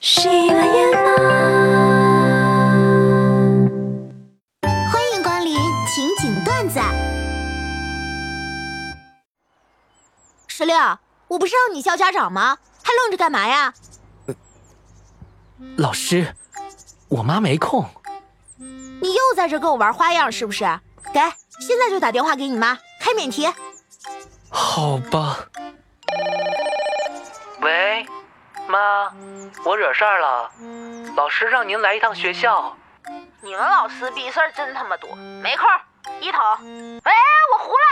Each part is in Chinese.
洗了眼吗？欢迎光临情景段子。石榴，我不是让你叫家长吗？还愣着干嘛呀？老师，我妈没空。你又在这跟我玩花样是不是？给，现在就打电话给你妈，开免提。好吧。妈，我惹事儿了，老师让您来一趟学校。你们老师逼事儿真他妈多，没空。一头，喂，我糊了。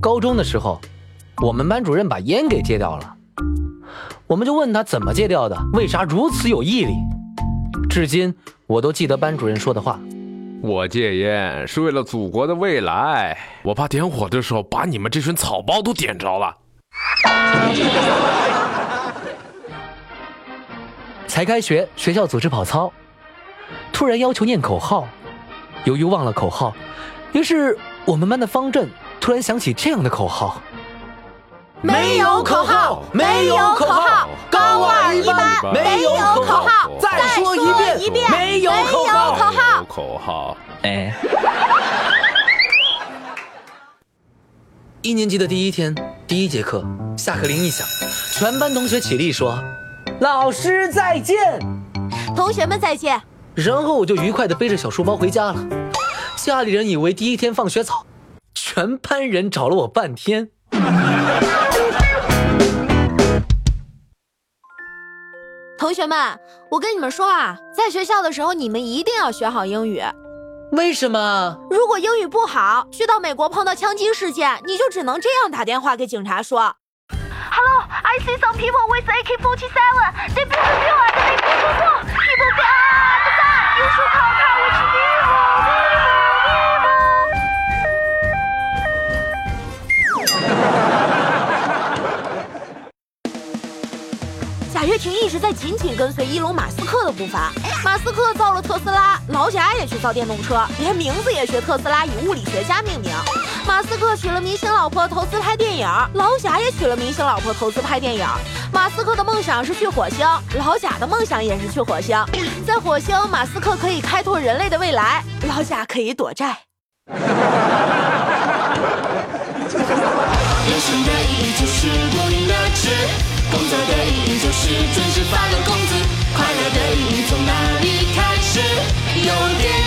高中的时候，我们班主任把烟给戒掉了，我们就问他怎么戒掉的，为啥如此有毅力。至今我都记得班主任说的话。我戒烟是为了祖国的未来，我怕点火的时候把你们这群草包都点着了。才开学，学校组织跑操，突然要求念口号，由于忘了口号，于是我们班的方阵突然想起这样的口号：没有口号，没有口号，高二一班没有口号，再说一遍，一遍，没有口号，口号。哎！一年级的第一天，第一节课，下课铃一响，全班同学起立说：“老师再见，同学们再见。”然后我就愉快的背着小书包回家了。家里人以为第一天放学早，全班人找了我半天。同学们，我跟你们说啊，在学校的时候，你们一定要学好英语。为什么？如果英语不好，去到美国碰到枪击事件，你就只能这样打电话给警察说：“Hello, I see some people with AK-47. They put the gun and they the gun. People 贾跃亭一直在紧紧跟随伊隆马斯克的步伐。马斯克造了特斯拉，老贾也去造电动车，连名字也学特斯拉，以物理学家命名。马斯克娶了明星老婆，投资拍电影；老贾也娶了明星老婆，投资拍电影。马斯克的梦想是去火星，老贾的梦想也是去火星。在火星，马斯克可以开拓人类的未来，老贾可以躲债。工作的意义就是准时发了工资，快乐的意义从哪里开始？有点。